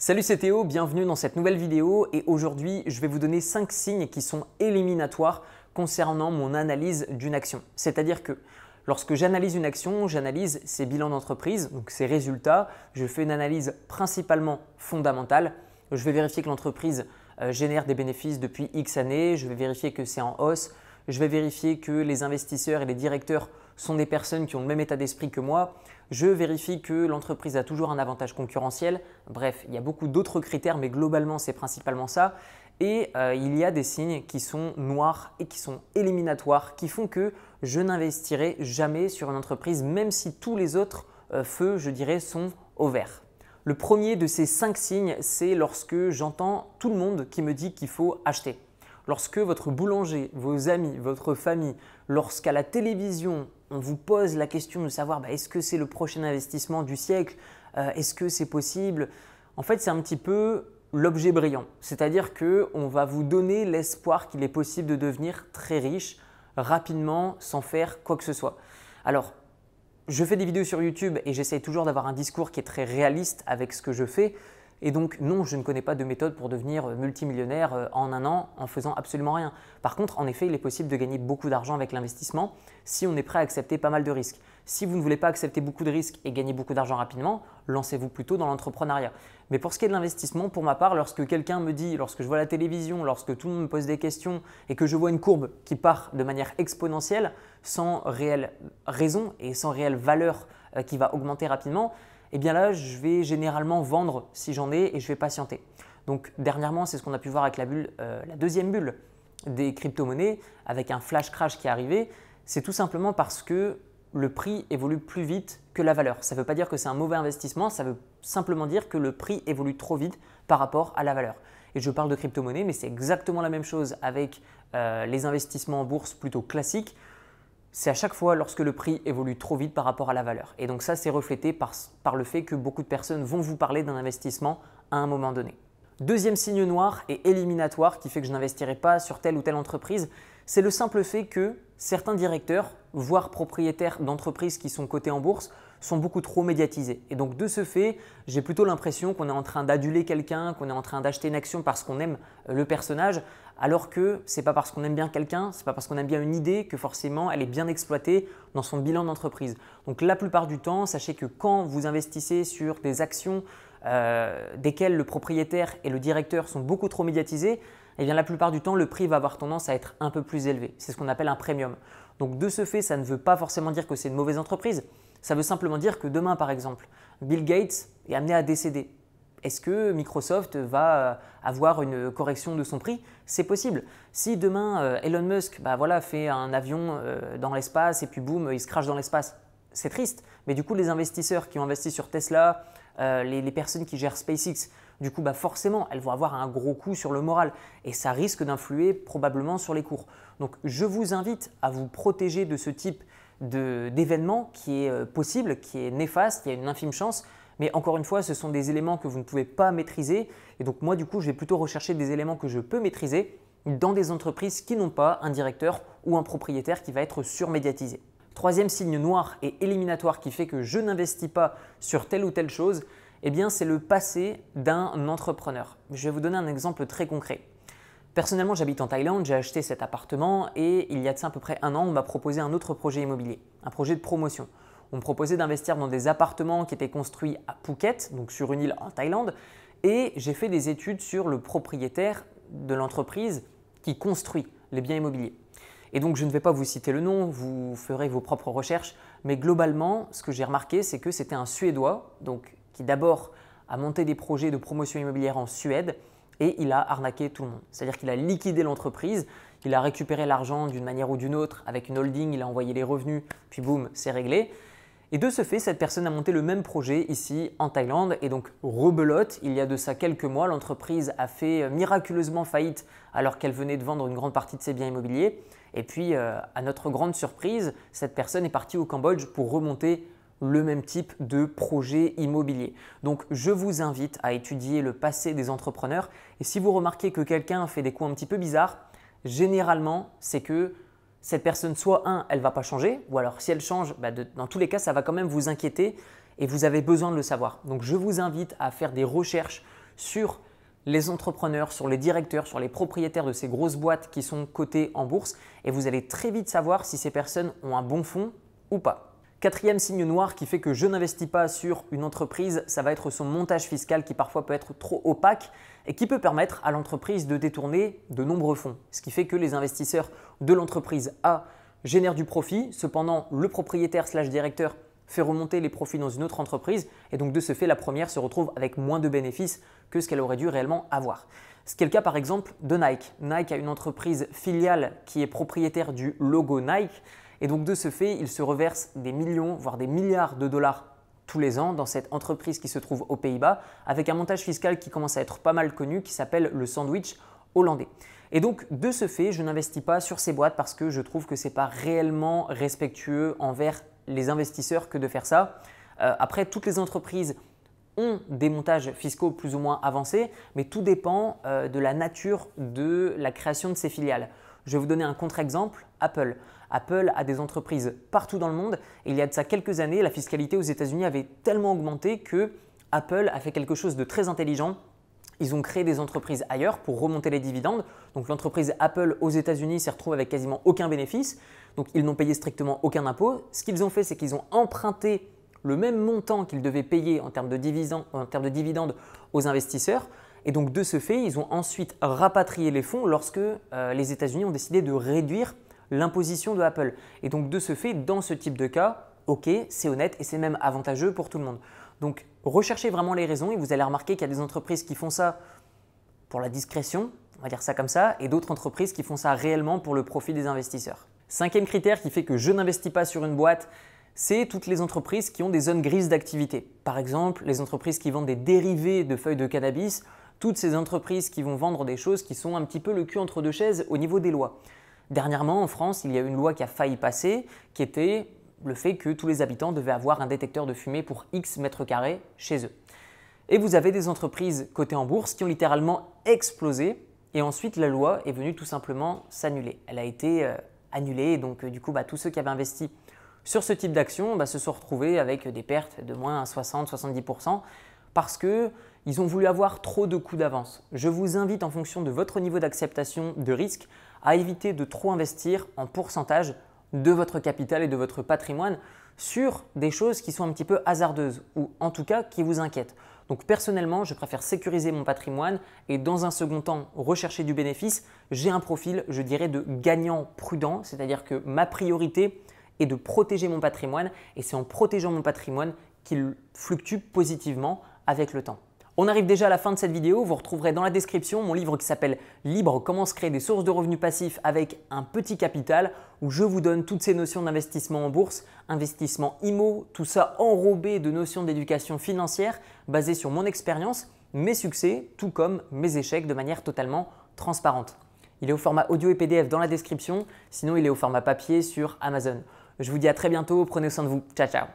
Salut c'est Théo, bienvenue dans cette nouvelle vidéo et aujourd'hui je vais vous donner 5 signes qui sont éliminatoires concernant mon analyse d'une action. C'est-à-dire que lorsque j'analyse une action, j'analyse ses bilans d'entreprise, donc ses résultats, je fais une analyse principalement fondamentale, je vais vérifier que l'entreprise euh, génère des bénéfices depuis X années, je vais vérifier que c'est en hausse, je vais vérifier que les investisseurs et les directeurs sont des personnes qui ont le même état d'esprit que moi, je vérifie que l'entreprise a toujours un avantage concurrentiel. Bref, il y a beaucoup d'autres critères, mais globalement, c'est principalement ça. Et euh, il y a des signes qui sont noirs et qui sont éliminatoires, qui font que je n'investirai jamais sur une entreprise, même si tous les autres euh, feux, je dirais, sont au vert. Le premier de ces cinq signes, c'est lorsque j'entends tout le monde qui me dit qu'il faut acheter. Lorsque votre boulanger, vos amis, votre famille, lorsqu'à la télévision, on vous pose la question de savoir bah, est-ce que c'est le prochain investissement du siècle, euh, est-ce que c'est possible, en fait c'est un petit peu l'objet brillant. C'est-à-dire qu'on va vous donner l'espoir qu'il est possible de devenir très riche rapidement sans faire quoi que ce soit. Alors, je fais des vidéos sur YouTube et j'essaye toujours d'avoir un discours qui est très réaliste avec ce que je fais. Et donc non, je ne connais pas de méthode pour devenir euh, multimillionnaire euh, en un an en faisant absolument rien. Par contre, en effet, il est possible de gagner beaucoup d'argent avec l'investissement si on est prêt à accepter pas mal de risques. Si vous ne voulez pas accepter beaucoup de risques et gagner beaucoup d'argent rapidement, lancez-vous plutôt dans l'entrepreneuriat. Mais pour ce qui est de l'investissement, pour ma part, lorsque quelqu'un me dit, lorsque je vois la télévision, lorsque tout le monde me pose des questions et que je vois une courbe qui part de manière exponentielle, sans réelle raison et sans réelle valeur euh, qui va augmenter rapidement, eh bien là, je vais généralement vendre si j'en ai et je vais patienter. Donc dernièrement, c'est ce qu'on a pu voir avec la, bulle, euh, la deuxième bulle des crypto-monnaies, avec un flash crash qui est arrivé. C'est tout simplement parce que le prix évolue plus vite que la valeur. Ça ne veut pas dire que c'est un mauvais investissement, ça veut simplement dire que le prix évolue trop vite par rapport à la valeur. Et je parle de crypto-monnaie, mais c'est exactement la même chose avec euh, les investissements en bourse plutôt classiques c'est à chaque fois lorsque le prix évolue trop vite par rapport à la valeur. Et donc ça, c'est reflété par, le fait que beaucoup de personnes vont vous parler d'un investissement à un moment donné. Deuxième signe noir et éliminatoire qui fait que je n'investirai pas sur telle ou telle entreprise, c'est le simple fait que certains directeurs, voire propriétaires d'entreprises qui sont cotées en bourse, sont beaucoup trop médiatisés. Et donc de ce fait, j'ai plutôt l'impression qu'on est en train d'aduler quelqu'un, qu'on est en train d'acheter une action parce qu'on aime le personnage, alors que ce n'est pas parce qu'on aime bien quelqu'un, ce n'est pas parce qu'on aime bien une idée que forcément elle est bien exploitée dans son bilan d'entreprise. Donc la plupart du temps, sachez que quand vous investissez sur des actions euh, desquelles le propriétaire et le directeur sont beaucoup trop médiatisés, eh bien la plupart du temps, le prix va avoir tendance à être un peu plus élevé. C'est ce qu'on appelle un premium. Donc de ce fait, ça ne veut pas forcément dire que c'est une mauvaise entreprise. Ça veut simplement dire que demain, par exemple, Bill Gates est amené à décéder. Est-ce que Microsoft va euh, avoir une correction de son prix? C'est possible. Si demain euh, Elon Musk bah voilà, fait un avion euh, dans l'espace et puis boum, il se crache dans l'espace, c'est triste. Mais du coup, les investisseurs qui ont investi sur Tesla, les, personnes qui gèrent SpaceX, du coup, bah forcément, elles vont avoir un gros coup sur le moral et ça risque d'influer probablement sur les cours. Donc, je vous invite à vous protéger de ce type d'événement qui est possible, qui est néfaste, y a une infime chance mais encore une fois, ce sont des éléments que vous ne pouvez pas maîtriser. Et donc moi, du coup, je vais plutôt rechercher des éléments que je peux maîtriser dans des entreprises qui n'ont pas un directeur ou un propriétaire qui va être surmédiatisé. Troisième signe noir et éliminatoire qui fait que je n'investis pas sur telle ou telle chose, eh c'est le passé d'un entrepreneur. Je vais vous donner un exemple très concret. Personnellement, j'habite en Thaïlande, j'ai acheté cet appartement et il y a de ça à peu près un an, on m'a proposé un autre projet immobilier, un projet de promotion on me proposait d'investir dans des appartements qui étaient construits à Phuket, donc sur une île en Thaïlande, et j'ai fait des études sur le propriétaire de l'entreprise qui construit les biens immobiliers. Et donc je ne vais pas vous citer le nom, vous ferez vos propres recherches, mais globalement, ce que j'ai remarqué, c'est que c'était un Suédois, donc qui d'abord a monté des projets de promotion immobilière en Suède, et il a arnaqué tout le monde. C'est-à-dire qu'il a liquidé l'entreprise, il a récupéré l'argent d'une manière ou d'une autre avec une holding, il a envoyé les revenus, puis boum, c'est réglé. Et de ce fait, cette personne a monté le même projet ici en Thaïlande et donc rebelote. Il y a de ça quelques mois, l'entreprise a fait euh, miraculeusement faillite alors qu'elle venait de vendre une grande partie de ses biens immobiliers. Et puis, euh, à notre grande surprise, cette personne est partie au Cambodge pour remonter le même type de projet immobilier. Donc je vous invite à étudier le passé des entrepreneurs et si vous remarquez que quelqu'un fait des coups un petit peu bizarres, généralement c'est que cette personne, soit un, elle va pas changer, ou alors si elle change, bah, dans tous les cas, ça va quand même vous inquiéter et vous avez besoin de le savoir. Donc je vous invite à faire des recherches sur les entrepreneurs, sur les directeurs, sur les propriétaires de ces grosses boîtes qui sont cotées en bourse et vous allez très vite savoir si ces personnes ont un bon fonds ou pas. Quatrième signe noir qui fait que je n'investis pas sur une entreprise, ça va être son montage fiscal qui parfois peut être trop opaque et qui peut permettre à l'entreprise de détourner de nombreux fonds. Ce qui fait que les investisseurs de l'entreprise A génèrent du profit, cependant le propriétaire slash directeur fait remonter les profits dans une autre entreprise et donc de ce fait la première se retrouve avec moins de bénéfices que ce qu'elle aurait dû réellement avoir. Ce qui est le cas par exemple de Nike. Nike a une entreprise filiale qui est propriétaire du logo Nike et donc de ce fait, il se reverse des millions, voire des milliards de dollars tous les ans dans cette entreprise qui se trouve aux Pays-Bas, avec un montage fiscal qui commence à être pas mal connu, qui s'appelle le sandwich hollandais. Et donc de ce fait, je n'investis pas sur ces boîtes parce que je trouve que ce n'est pas réellement respectueux envers les investisseurs que de faire ça. Euh, après, toutes les entreprises ont des montages fiscaux plus ou moins avancés, mais tout dépend euh, de la nature de la création de ces filiales. Je vais vous donner un contre-exemple, Apple. Apple a des entreprises partout dans le monde et il y a de ça quelques années, la fiscalité aux États-Unis avait tellement augmenté que Apple a fait quelque chose de très intelligent. Ils ont créé des entreprises ailleurs pour remonter les dividendes. Donc l'entreprise Apple aux États-Unis s'est retrouvée avec quasiment aucun bénéfice. Donc ils n'ont payé strictement aucun impôt. Ce qu'ils ont fait, c'est qu'ils ont emprunté le même montant qu'ils devaient payer en termes, de dividendes, aux investisseurs. Et donc de ce fait, ils ont ensuite rapatrié les fonds lorsque euh, les États-Unis ont décidé de réduire l'imposition de Apple. Et donc de ce fait, dans ce type de cas, ok, c'est honnête et c'est même avantageux pour tout le monde. Donc recherchez vraiment les raisons et vous allez remarquer qu'il y a des entreprises qui font ça pour la discrétion, on va dire ça comme ça, et d'autres entreprises qui font ça réellement pour le profit des investisseurs. Cinquième critère qui fait que je n'investis pas sur une boîte, c'est toutes les entreprises qui ont des zones grises d'activité. Par exemple, les entreprises qui vendent des dérivés de feuilles de cannabis, toutes ces entreprises qui vont vendre des choses qui sont un petit peu le cul entre deux chaises au niveau des lois. Dernièrement, en France, il y a une loi qui a failli passer, qui était le fait que tous les habitants devaient avoir un détecteur de fumée pour X mètres carrés chez eux. Et vous avez des entreprises cotées en bourse qui ont littéralement explosé, et ensuite la loi est venue tout simplement s'annuler. Elle a été euh, annulée, et donc euh, du coup, bah, tous ceux qui avaient investi sur ce type d'action bah, se sont retrouvés avec des pertes de moins 60-70%, parce qu'ils ont voulu avoir trop de coups d'avance. Je vous invite en fonction de votre niveau d'acceptation de risque à éviter de trop investir en pourcentage de votre capital et de votre patrimoine sur des choses qui sont un petit peu hasardeuses ou en tout cas qui vous inquiètent. Donc personnellement, je préfère sécuriser mon patrimoine et dans un second temps rechercher du bénéfice. J'ai un profil, je dirais, de gagnant prudent, c'est-à-dire que ma priorité est de protéger mon patrimoine et c'est en protégeant mon patrimoine qu'il fluctue positivement avec le temps. On arrive déjà à la fin de cette vidéo, vous retrouverez dans la description mon livre qui s'appelle Libre, comment se créer des sources de revenus passifs avec un petit capital, où je vous donne toutes ces notions d'investissement en bourse, investissement IMO, tout ça enrobé de notions d'éducation financière basées sur mon expérience, mes succès, tout comme mes échecs de manière totalement transparente. Il est au format audio et PDF dans la description, sinon il est au format papier sur Amazon. Je vous dis à très bientôt, prenez soin de vous, ciao ciao